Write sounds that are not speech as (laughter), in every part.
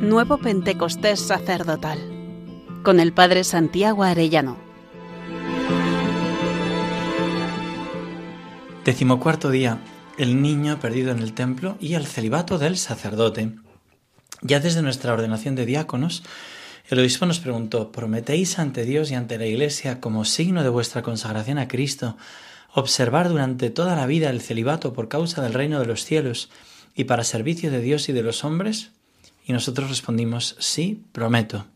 Nuevo Pentecostés Sacerdotal con el Padre Santiago Arellano. Decimocuarto día. El niño perdido en el templo y el celibato del sacerdote. Ya desde nuestra ordenación de diáconos, el obispo nos preguntó, ¿prometéis ante Dios y ante la Iglesia como signo de vuestra consagración a Cristo observar durante toda la vida el celibato por causa del reino de los cielos y para servicio de Dios y de los hombres? Y nosotros respondimos, sí, prometo.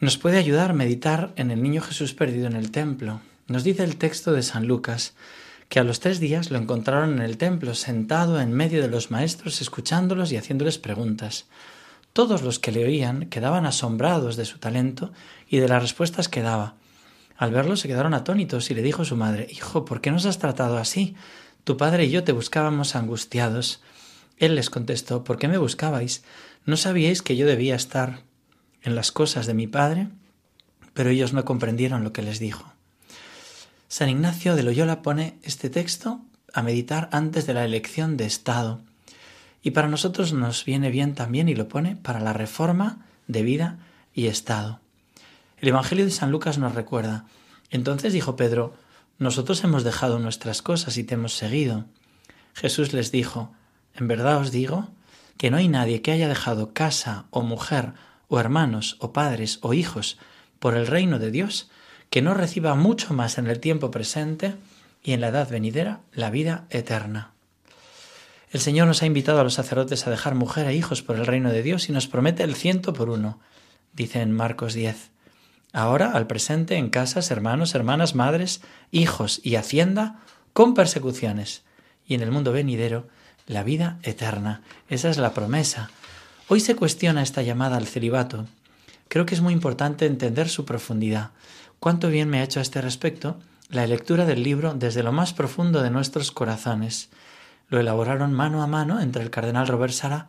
Nos puede ayudar a meditar en el niño Jesús perdido en el templo. Nos dice el texto de San Lucas que a los tres días lo encontraron en el templo, sentado en medio de los maestros, escuchándolos y haciéndoles preguntas. Todos los que le oían quedaban asombrados de su talento y de las respuestas que daba. Al verlo se quedaron atónitos y le dijo su madre Hijo, ¿por qué nos has tratado así? Tu padre y yo te buscábamos angustiados. Él les contestó ¿Por qué me buscabais? ¿No sabíais que yo debía estar en las cosas de mi padre? Pero ellos no comprendieron lo que les dijo. San Ignacio de Loyola pone este texto a meditar antes de la elección de Estado. Y para nosotros nos viene bien también y lo pone para la reforma de vida y Estado. El Evangelio de San Lucas nos recuerda, entonces dijo Pedro, nosotros hemos dejado nuestras cosas y te hemos seguido. Jesús les dijo, en verdad os digo que no hay nadie que haya dejado casa o mujer o hermanos o padres o hijos por el reino de Dios que no reciba mucho más en el tiempo presente y en la edad venidera la vida eterna. El Señor nos ha invitado a los sacerdotes a dejar mujer e hijos por el reino de Dios y nos promete el ciento por uno, dice en Marcos 10. Ahora, al presente, en casas, hermanos, hermanas, madres, hijos y hacienda, con persecuciones. Y en el mundo venidero, la vida eterna. Esa es la promesa. Hoy se cuestiona esta llamada al celibato. Creo que es muy importante entender su profundidad. Cuánto bien me ha hecho a este respecto la lectura del libro desde lo más profundo de nuestros corazones. Lo elaboraron mano a mano entre el cardenal Robert Sara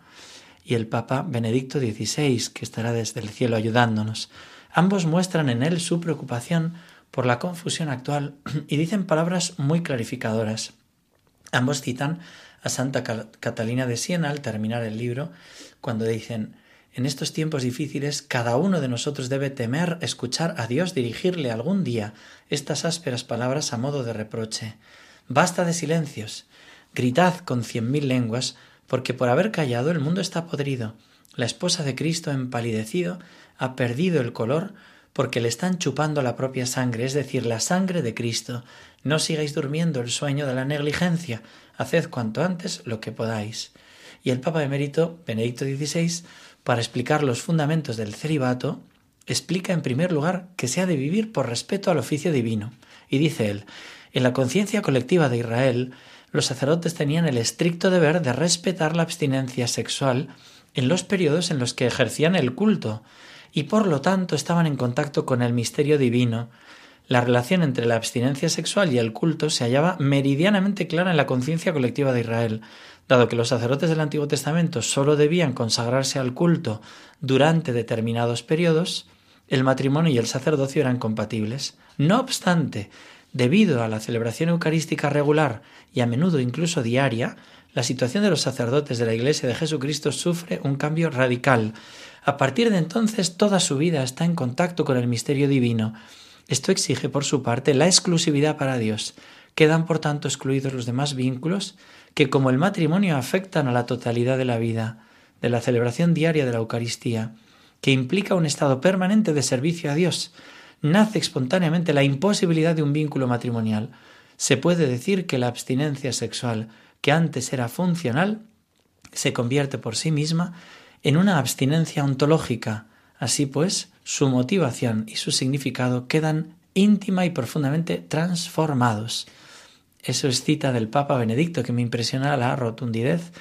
y el Papa Benedicto XVI, que estará desde el cielo ayudándonos. Ambos muestran en él su preocupación por la confusión actual (clears throat) y dicen palabras muy clarificadoras. Ambos citan a Santa Catalina de Siena al terminar el libro, cuando dicen en estos tiempos difíciles, cada uno de nosotros debe temer escuchar a Dios dirigirle algún día estas ásperas palabras a modo de reproche. Basta de silencios. Gritad con cien mil lenguas, porque por haber callado el mundo está podrido. La esposa de Cristo empalidecido ha perdido el color porque le están chupando la propia sangre, es decir, la sangre de Cristo. No sigáis durmiendo el sueño de la negligencia, haced cuanto antes lo que podáis. Y el Papa emérito Benedicto XVI, para explicar los fundamentos del celibato, explica en primer lugar que se ha de vivir por respeto al oficio divino. Y dice él, en la conciencia colectiva de Israel, los sacerdotes tenían el estricto deber de respetar la abstinencia sexual en los periodos en los que ejercían el culto, y por lo tanto estaban en contacto con el misterio divino. La relación entre la abstinencia sexual y el culto se hallaba meridianamente clara en la conciencia colectiva de Israel, dado que los sacerdotes del Antiguo Testamento sólo debían consagrarse al culto durante determinados periodos, el matrimonio y el sacerdocio eran compatibles. No obstante, debido a la celebración eucarística regular y a menudo incluso diaria, la situación de los sacerdotes de la Iglesia de Jesucristo sufre un cambio radical. A partir de entonces toda su vida está en contacto con el misterio divino. Esto exige, por su parte, la exclusividad para Dios. Quedan, por tanto, excluidos los demás vínculos que, como el matrimonio, afectan a la totalidad de la vida, de la celebración diaria de la Eucaristía, que implica un estado permanente de servicio a Dios. Nace espontáneamente la imposibilidad de un vínculo matrimonial. Se puede decir que la abstinencia sexual, que antes era funcional, se convierte por sí misma en una abstinencia ontológica. Así pues, su motivación y su significado quedan íntima y profundamente transformados. Eso es cita del Papa Benedicto que me impresiona la rotundidez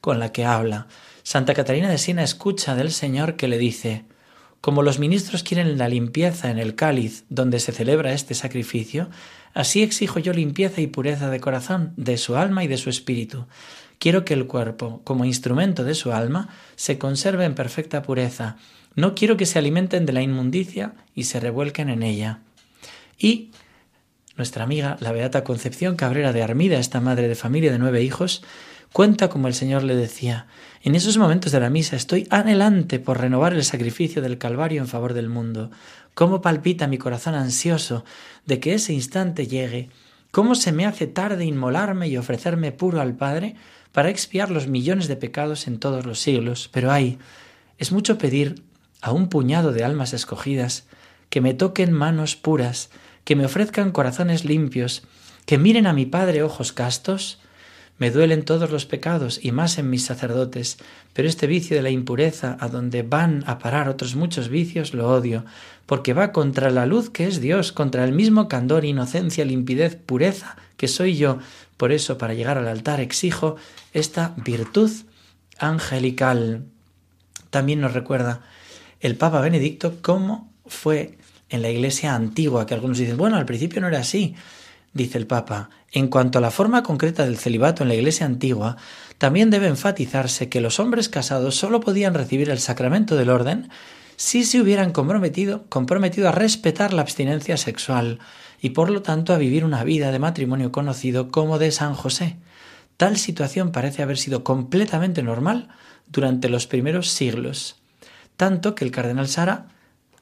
con la que habla. Santa Catalina de Siena escucha del Señor que le dice Como los ministros quieren la limpieza en el cáliz donde se celebra este sacrificio, así exijo yo limpieza y pureza de corazón, de su alma y de su espíritu. Quiero que el cuerpo, como instrumento de su alma, se conserve en perfecta pureza. No quiero que se alimenten de la inmundicia y se revuelquen en ella. Y nuestra amiga, la Beata Concepción Cabrera de Armida, esta madre de familia de nueve hijos, Cuenta como el Señor le decía, en esos momentos de la misa estoy anhelante por renovar el sacrificio del Calvario en favor del mundo. Cómo palpita mi corazón ansioso de que ese instante llegue. Cómo se me hace tarde inmolarme y ofrecerme puro al Padre para expiar los millones de pecados en todos los siglos. Pero ay, es mucho pedir a un puñado de almas escogidas que me toquen manos puras, que me ofrezcan corazones limpios, que miren a mi Padre ojos castos. Me duelen todos los pecados y más en mis sacerdotes, pero este vicio de la impureza, a donde van a parar otros muchos vicios, lo odio, porque va contra la luz que es Dios, contra el mismo candor, inocencia, limpidez, pureza que soy yo. Por eso, para llegar al altar, exijo esta virtud angelical. También nos recuerda el Papa Benedicto cómo fue en la iglesia antigua, que algunos dicen, bueno, al principio no era así, dice el Papa. En cuanto a la forma concreta del celibato en la iglesia antigua, también debe enfatizarse que los hombres casados sólo podían recibir el sacramento del orden si se hubieran comprometido, comprometido a respetar la abstinencia sexual y por lo tanto a vivir una vida de matrimonio conocido como de San José. Tal situación parece haber sido completamente normal durante los primeros siglos, tanto que el cardenal Sara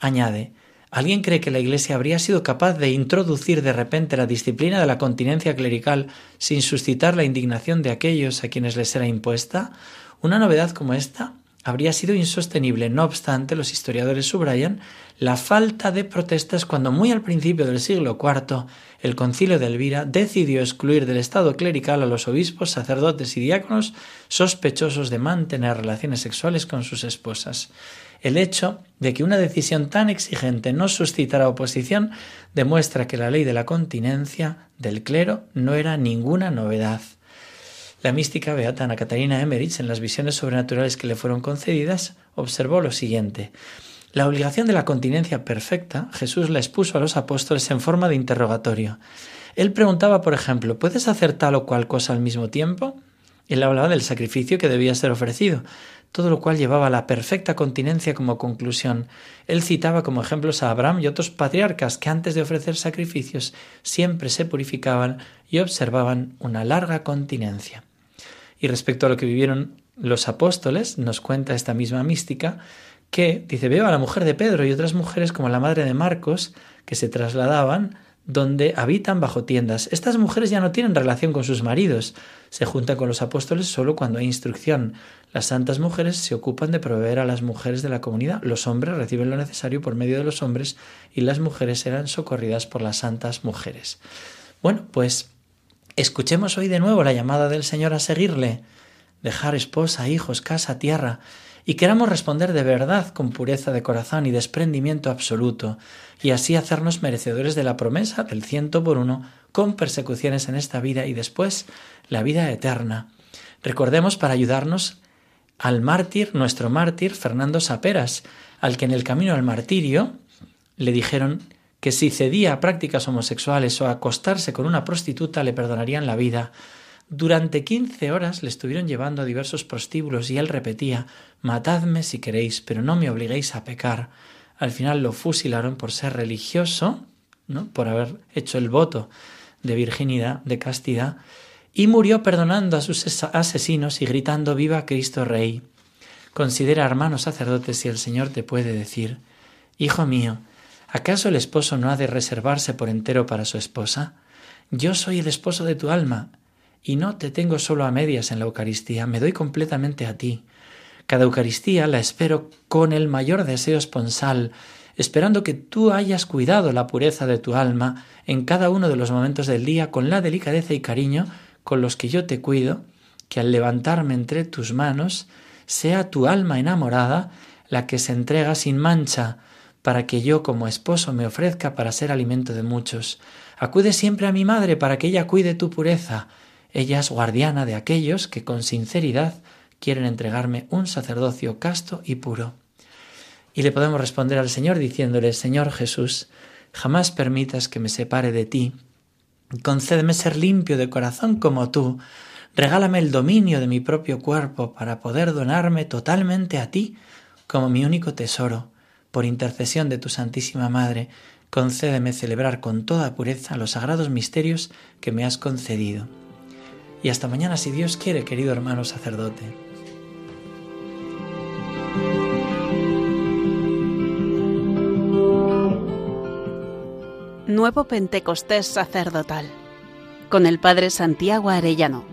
añade ¿Alguien cree que la Iglesia habría sido capaz de introducir de repente la disciplina de la continencia clerical sin suscitar la indignación de aquellos a quienes les era impuesta? Una novedad como esta habría sido insostenible. No obstante, los historiadores subrayan la falta de protestas cuando muy al principio del siglo IV el concilio de Elvira decidió excluir del estado clerical a los obispos, sacerdotes y diáconos sospechosos de mantener relaciones sexuales con sus esposas. El hecho de que una decisión tan exigente no suscitara oposición demuestra que la ley de la continencia del clero no era ninguna novedad. La mística beata Ana Catarina Emmerich, en las visiones sobrenaturales que le fueron concedidas, observó lo siguiente. La obligación de la continencia perfecta Jesús la expuso a los apóstoles en forma de interrogatorio. Él preguntaba, por ejemplo, ¿puedes hacer tal o cual cosa al mismo tiempo? Él hablaba del sacrificio que debía ser ofrecido todo lo cual llevaba a la perfecta continencia como conclusión. Él citaba como ejemplos a Abraham y otros patriarcas que antes de ofrecer sacrificios siempre se purificaban y observaban una larga continencia. Y respecto a lo que vivieron los apóstoles, nos cuenta esta misma mística que, dice, veo a la mujer de Pedro y otras mujeres como la madre de Marcos, que se trasladaban donde habitan bajo tiendas. Estas mujeres ya no tienen relación con sus maridos, se juntan con los apóstoles solo cuando hay instrucción. Las santas mujeres se ocupan de proveer a las mujeres de la comunidad, los hombres reciben lo necesario por medio de los hombres y las mujeres serán socorridas por las santas mujeres. Bueno, pues escuchemos hoy de nuevo la llamada del Señor a seguirle, dejar esposa, hijos, casa, tierra, y queramos responder de verdad con pureza de corazón y desprendimiento absoluto, y así hacernos merecedores de la promesa del ciento por uno, con persecuciones en esta vida y después la vida eterna. Recordemos para ayudarnos al mártir, nuestro mártir, Fernando Saperas, al que en el camino al martirio le dijeron que si cedía a prácticas homosexuales o a acostarse con una prostituta le perdonarían la vida, durante quince horas le estuvieron llevando a diversos prostíbulos y él repetía Matadme si queréis, pero no me obliguéis a pecar. Al final lo fusilaron por ser religioso, ¿no? por haber hecho el voto de virginidad, de castidad, y murió perdonando a sus asesinos y gritando Viva Cristo Rey. Considera, hermanos sacerdotes, si el Señor te puede decir Hijo mío, ¿acaso el esposo no ha de reservarse por entero para su esposa? Yo soy el esposo de tu alma, y no te tengo solo a medias en la Eucaristía, me doy completamente a ti. Cada Eucaristía la espero con el mayor deseo esponsal, esperando que tú hayas cuidado la pureza de tu alma en cada uno de los momentos del día con la delicadeza y cariño con los que yo te cuido, que al levantarme entre tus manos sea tu alma enamorada la que se entrega sin mancha, para que yo como esposo me ofrezca para ser alimento de muchos. Acude siempre a mi madre para que ella cuide tu pureza, ella es guardiana de aquellos que con sinceridad quieren entregarme un sacerdocio casto y puro. Y le podemos responder al Señor diciéndole, Señor Jesús, jamás permitas que me separe de ti. Concédeme ser limpio de corazón como tú. Regálame el dominio de mi propio cuerpo para poder donarme totalmente a ti como mi único tesoro por intercesión de tu Santísima Madre, concédeme celebrar con toda pureza los sagrados misterios que me has concedido. Y hasta mañana, si Dios quiere, querido hermano sacerdote. Nuevo Pentecostés sacerdotal con el Padre Santiago Arellano.